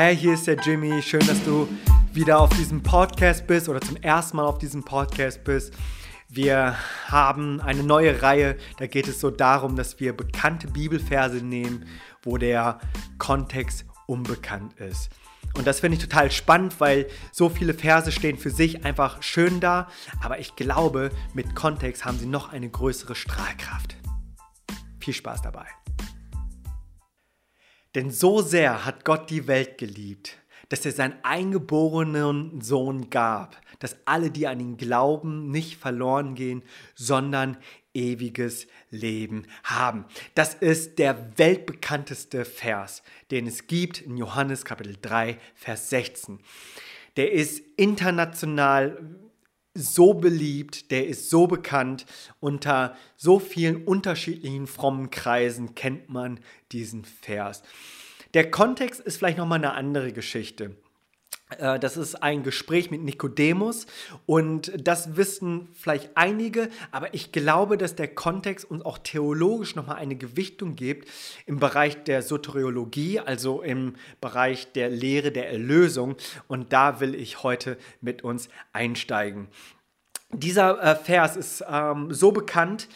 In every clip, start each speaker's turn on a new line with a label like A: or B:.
A: Hey, hier ist der Jimmy. Schön, dass du wieder auf diesem Podcast bist oder zum ersten Mal auf diesem Podcast bist. Wir haben eine neue Reihe, da geht es so darum, dass wir bekannte Bibelverse nehmen, wo der Kontext unbekannt ist. Und das finde ich total spannend, weil so viele Verse stehen für sich einfach schön da, aber ich glaube, mit Kontext haben sie noch eine größere Strahlkraft. Viel Spaß dabei. Denn so sehr hat Gott die Welt geliebt, dass er seinen eingeborenen Sohn gab, dass alle, die an ihn glauben, nicht verloren gehen, sondern ewiges Leben haben. Das ist der weltbekannteste Vers, den es gibt in Johannes Kapitel 3, Vers 16. Der ist international so beliebt, der ist so bekannt. Unter so vielen unterschiedlichen frommen Kreisen kennt man diesen Vers. Der Kontext ist vielleicht nochmal eine andere Geschichte. Äh, das ist ein Gespräch mit Nikodemus und das wissen vielleicht einige, aber ich glaube, dass der Kontext uns auch theologisch nochmal eine Gewichtung gibt im Bereich der Soteriologie, also im Bereich der Lehre der Erlösung und da will ich heute mit uns einsteigen. Dieser äh, Vers ist ähm, so bekannt,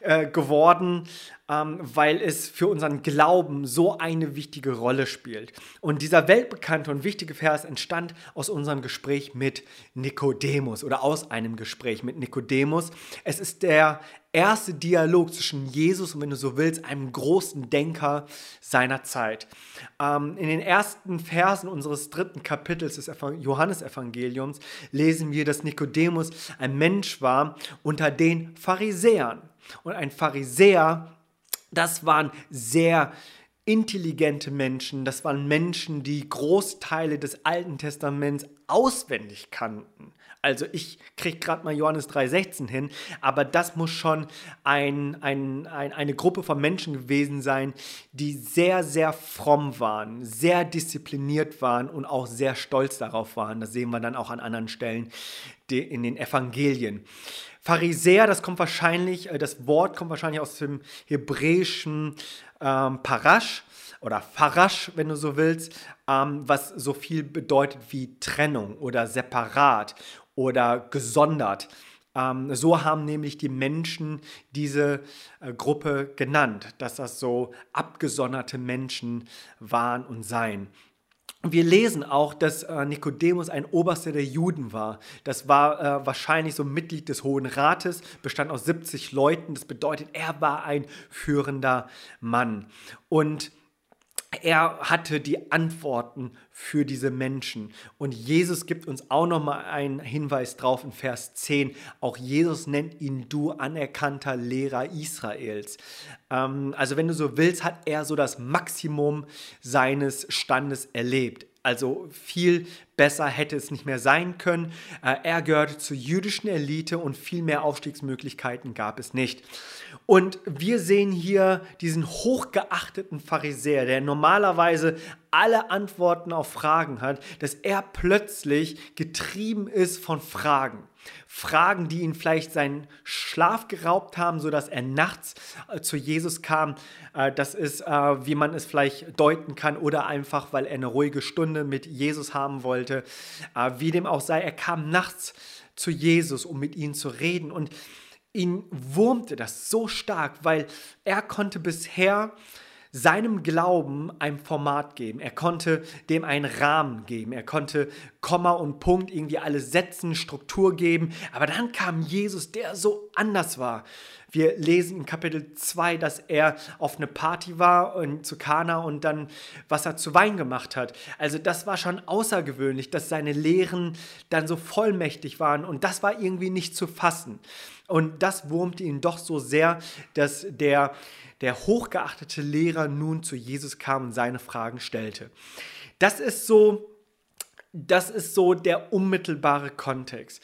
A: äh, geworden, ähm, weil es für unseren Glauben so eine wichtige Rolle spielt. Und dieser weltbekannte und wichtige Vers entstand aus unserem Gespräch mit Nikodemus oder aus einem Gespräch mit Nikodemus. Es ist der erste Dialog zwischen Jesus und, wenn du so willst, einem großen Denker seiner Zeit. Ähm, in den ersten Versen unseres dritten Kapitels des Johannesevangeliums lesen wir, dass Nikodemus ein Mensch war unter den Pharisäern. Und ein Pharisäer, das waren sehr intelligente Menschen, das waren Menschen, die Großteile des Alten Testaments auswendig kannten. Also ich kriege gerade mal Johannes 3,16 hin, aber das muss schon ein, ein, ein, eine Gruppe von Menschen gewesen sein, die sehr, sehr fromm waren, sehr diszipliniert waren und auch sehr stolz darauf waren. Das sehen wir dann auch an anderen Stellen in den Evangelien. Pharisäer, das kommt wahrscheinlich, äh, das Wort kommt wahrscheinlich aus dem hebräischen ähm, Parash oder Farash, wenn du so willst, ähm, was so viel bedeutet wie Trennung oder separat oder gesondert. Ähm, so haben nämlich die Menschen diese äh, Gruppe genannt, dass das so abgesonderte Menschen waren und seien. Wir lesen auch, dass äh, Nikodemus ein Oberster der Juden war. Das war äh, wahrscheinlich so Mitglied des Hohen Rates, bestand aus 70 Leuten. Das bedeutet, er war ein führender Mann. Und er hatte die Antworten für diese Menschen. Und Jesus gibt uns auch nochmal einen Hinweis drauf in Vers 10. Auch Jesus nennt ihn du anerkannter Lehrer Israels. Ähm, also wenn du so willst, hat er so das Maximum seines Standes erlebt. Also viel besser hätte es nicht mehr sein können. Äh, er gehörte zur jüdischen Elite und viel mehr Aufstiegsmöglichkeiten gab es nicht. Und wir sehen hier diesen hochgeachteten Pharisäer, der normalerweise alle Antworten auf Fragen hat, dass er plötzlich getrieben ist von Fragen. Fragen, die ihn vielleicht seinen Schlaf geraubt haben, sodass er nachts äh, zu Jesus kam. Äh, das ist, äh, wie man es vielleicht deuten kann, oder einfach, weil er eine ruhige Stunde mit Jesus haben wollte. Wie dem auch sei, er kam nachts zu Jesus, um mit ihm zu reden. Und ihn wurmte das so stark, weil er konnte bisher seinem Glauben ein Format geben. Er konnte dem einen Rahmen geben. Er konnte Komma und Punkt irgendwie alles setzen, Struktur geben. Aber dann kam Jesus, der so anders war. Wir lesen in Kapitel 2, dass er auf eine Party war und zu Kana und dann Wasser zu Wein gemacht hat. Also das war schon außergewöhnlich, dass seine Lehren dann so vollmächtig waren und das war irgendwie nicht zu fassen. Und das wurmte ihn doch so sehr, dass der der hochgeachtete Lehrer nun zu Jesus kam und seine Fragen stellte. Das ist so, das ist so der unmittelbare Kontext.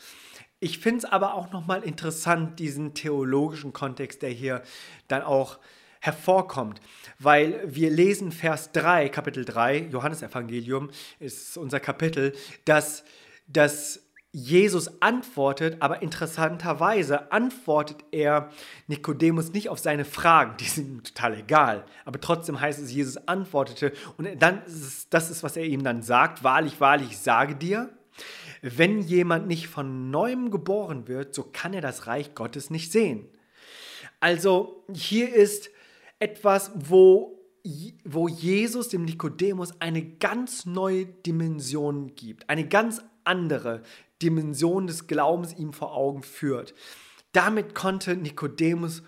A: Ich finde es aber auch nochmal interessant, diesen theologischen Kontext, der hier dann auch hervorkommt, weil wir lesen Vers 3, Kapitel 3, Johannesevangelium ist unser Kapitel, dass, dass Jesus antwortet, aber interessanterweise antwortet er Nikodemus nicht auf seine Fragen, die sind ihm total egal. Aber trotzdem heißt es, Jesus antwortete. Und dann ist es, das ist, was er ihm dann sagt, wahrlich, wahrlich, ich sage dir, wenn jemand nicht von neuem geboren wird, so kann er das Reich Gottes nicht sehen. Also hier ist etwas, wo, wo Jesus dem Nikodemus eine ganz neue Dimension gibt, eine ganz andere Dimension des Glaubens ihm vor Augen führt. Damit konnte Nikodemus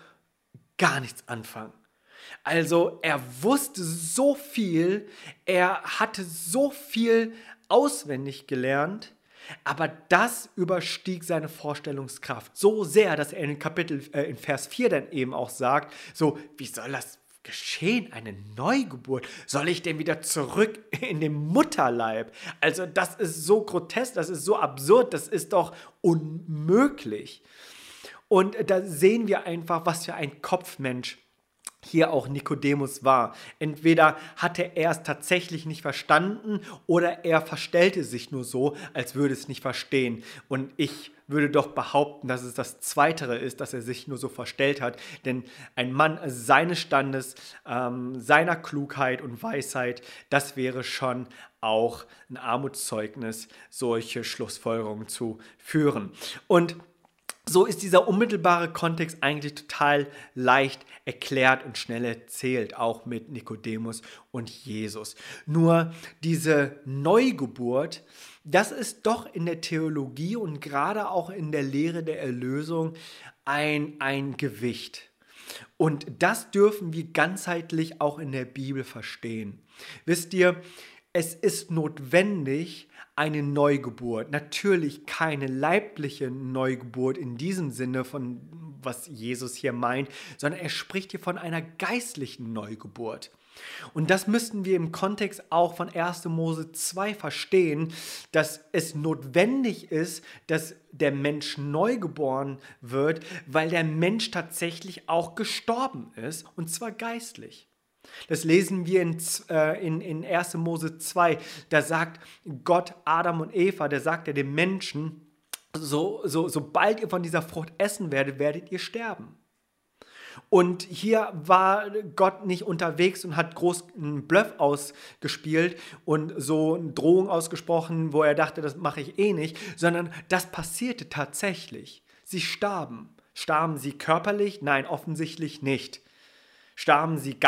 A: gar nichts anfangen. Also er wusste so viel, er hatte so viel auswendig gelernt, aber das überstieg seine Vorstellungskraft so sehr, dass er in Kapitel äh, in Vers 4 dann eben auch sagt, so wie soll das geschehen? Eine Neugeburt? Soll ich denn wieder zurück in den Mutterleib? Also das ist so grotesk, das ist so absurd, das ist doch unmöglich. Und da sehen wir einfach, was für ein Kopfmensch hier auch Nikodemus war. Entweder hatte er es tatsächlich nicht verstanden oder er verstellte sich nur so, als würde es nicht verstehen. Und ich würde doch behaupten, dass es das Zweitere ist, dass er sich nur so verstellt hat. Denn ein Mann seines Standes, ähm, seiner Klugheit und Weisheit, das wäre schon auch ein Armutszeugnis, solche Schlussfolgerungen zu führen. Und so ist dieser unmittelbare Kontext eigentlich total leicht erklärt und schnell erzählt, auch mit Nikodemus und Jesus. Nur diese Neugeburt, das ist doch in der Theologie und gerade auch in der Lehre der Erlösung ein, ein Gewicht. Und das dürfen wir ganzheitlich auch in der Bibel verstehen. Wisst ihr, es ist notwendig, eine Neugeburt. Natürlich keine leibliche Neugeburt in diesem Sinne von was Jesus hier meint, sondern er spricht hier von einer geistlichen Neugeburt. Und das müssten wir im Kontext auch von 1. Mose 2 verstehen, dass es notwendig ist, dass der Mensch neugeboren wird, weil der Mensch tatsächlich auch gestorben ist, und zwar geistlich. Das lesen wir in, äh, in, in 1. Mose 2. Da sagt Gott Adam und Eva, der sagt er dem Menschen, so, so, sobald ihr von dieser Frucht essen werdet, werdet ihr sterben. Und hier war Gott nicht unterwegs und hat groß einen Bluff ausgespielt und so eine Drohung ausgesprochen, wo er dachte, das mache ich eh nicht, sondern das passierte tatsächlich. Sie starben. Starben sie körperlich? Nein, offensichtlich nicht. Starben sie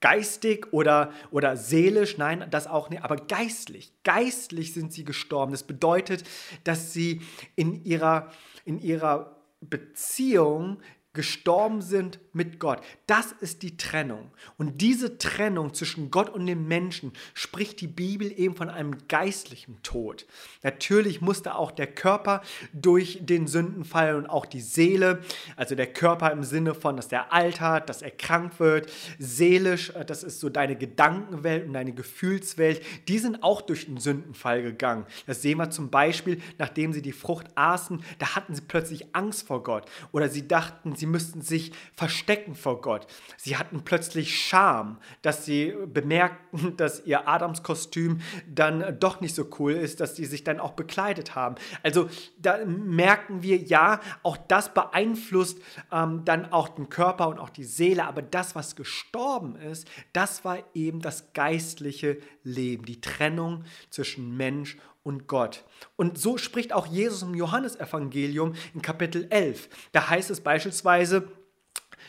A: geistig oder, oder seelisch, nein, das auch nicht, aber geistlich. Geistlich sind sie gestorben. Das bedeutet, dass sie in ihrer, in ihrer Beziehung gestorben sind mit Gott. Das ist die Trennung. Und diese Trennung zwischen Gott und dem Menschen spricht die Bibel eben von einem geistlichen Tod. Natürlich musste auch der Körper durch den Sündenfall und auch die Seele, also der Körper im Sinne von, dass der altert, dass er krank wird, seelisch, äh, das ist so deine Gedankenwelt und deine Gefühlswelt, die sind auch durch den Sündenfall gegangen. Das sehen wir zum Beispiel, nachdem sie die Frucht aßen, da hatten sie plötzlich Angst vor Gott oder sie dachten, sie müssten sich verstecken vor Gott. Sie hatten plötzlich Scham, dass sie bemerkten, dass ihr Adamskostüm dann doch nicht so cool ist, dass sie sich dann auch bekleidet haben. Also da merken wir, ja, auch das beeinflusst ähm, dann auch den Körper und auch die Seele, aber das, was gestorben ist, das war eben das geistliche Leben, die Trennung zwischen Mensch und Gott. Und so spricht auch Jesus im Johannesevangelium in Kapitel 11. Da heißt es beispielsweise,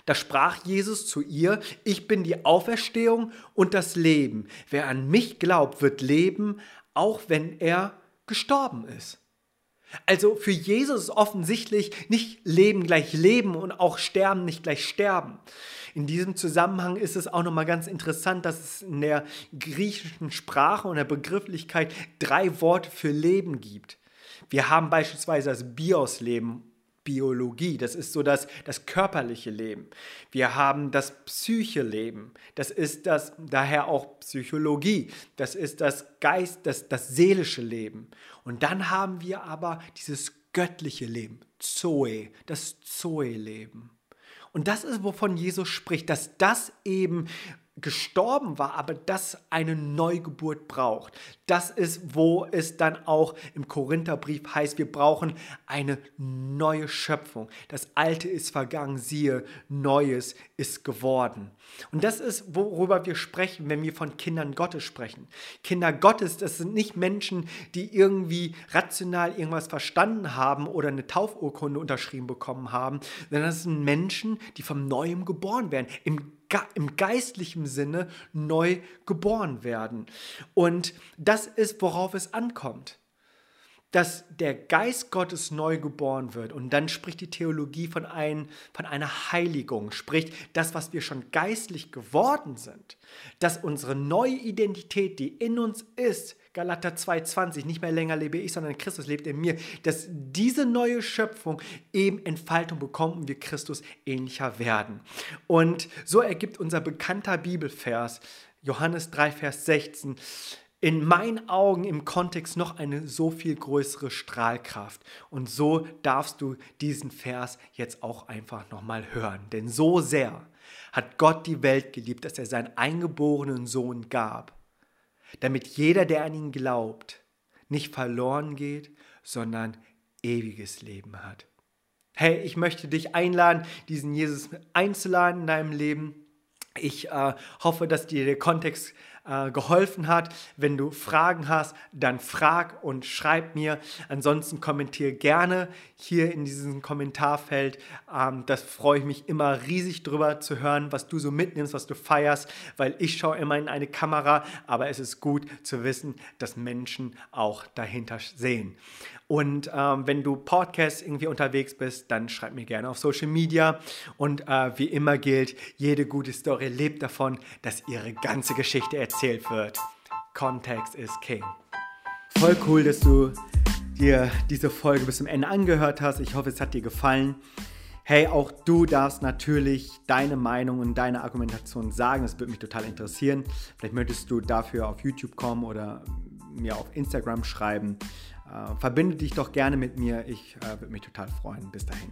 A: da sprach Jesus zu ihr, ich bin die Auferstehung und das Leben. Wer an mich glaubt, wird leben, auch wenn er gestorben ist. Also für Jesus ist offensichtlich nicht Leben gleich Leben und auch Sterben nicht gleich Sterben. In diesem Zusammenhang ist es auch nochmal ganz interessant, dass es in der griechischen Sprache und der Begrifflichkeit drei Worte für Leben gibt. Wir haben beispielsweise das Bios-Leben, Biologie, das ist so das, das körperliche Leben. Wir haben das Psyche-Leben, das ist das, daher auch Psychologie, das ist das Geist, das, das seelische Leben. Und dann haben wir aber dieses göttliche Leben, Zoe, das Zoe-Leben. Und das ist, wovon Jesus spricht, dass das eben gestorben war, aber das eine Neugeburt braucht. Das ist, wo es dann auch im Korintherbrief heißt, wir brauchen eine neue Schöpfung. Das Alte ist vergangen, siehe, Neues ist geworden. Und das ist, worüber wir sprechen, wenn wir von Kindern Gottes sprechen. Kinder Gottes, das sind nicht Menschen, die irgendwie rational irgendwas verstanden haben oder eine Taufurkunde unterschrieben bekommen haben, sondern das sind Menschen, die vom Neuem geboren werden, im im geistlichen Sinne neu geboren werden. Und das ist, worauf es ankommt. Dass der Geist Gottes neu geboren wird. Und dann spricht die Theologie von, ein, von einer Heiligung, spricht das, was wir schon geistlich geworden sind, dass unsere neue Identität, die in uns ist, Galater 2,20, nicht mehr länger lebe ich, sondern Christus lebt in mir, dass diese neue Schöpfung eben Entfaltung bekommt und wir Christus ähnlicher werden. Und so ergibt unser bekannter Bibelvers, Johannes 3, Vers 16, in meinen Augen im Kontext noch eine so viel größere Strahlkraft. Und so darfst du diesen Vers jetzt auch einfach nochmal hören. Denn so sehr hat Gott die Welt geliebt, dass er seinen eingeborenen Sohn gab, damit jeder, der an ihn glaubt, nicht verloren geht, sondern ewiges Leben hat. Hey, ich möchte dich einladen, diesen Jesus einzuladen in deinem Leben. Ich äh, hoffe, dass dir der Kontext äh, geholfen hat. Wenn du Fragen hast, dann frag und schreib mir. Ansonsten kommentiere gerne hier in diesem Kommentarfeld. Ähm, das freue ich mich immer riesig drüber zu hören, was du so mitnimmst, was du feierst, weil ich schaue immer in eine Kamera, aber es ist gut zu wissen, dass Menschen auch dahinter sehen. Und ähm, wenn du Podcasts irgendwie unterwegs bist, dann schreib mir gerne auf Social Media. Und äh, wie immer gilt, jede gute Story lebt davon, dass ihre ganze Geschichte erzählt wird. Kontext ist King. Voll cool, dass du dir diese Folge bis zum Ende angehört hast. Ich hoffe, es hat dir gefallen. Hey, auch du darfst natürlich deine Meinung und deine Argumentation sagen. Das würde mich total interessieren. Vielleicht möchtest du dafür auf YouTube kommen oder mir auf Instagram schreiben. Äh, verbinde dich doch gerne mit mir. Ich äh, würde mich total freuen. Bis dahin.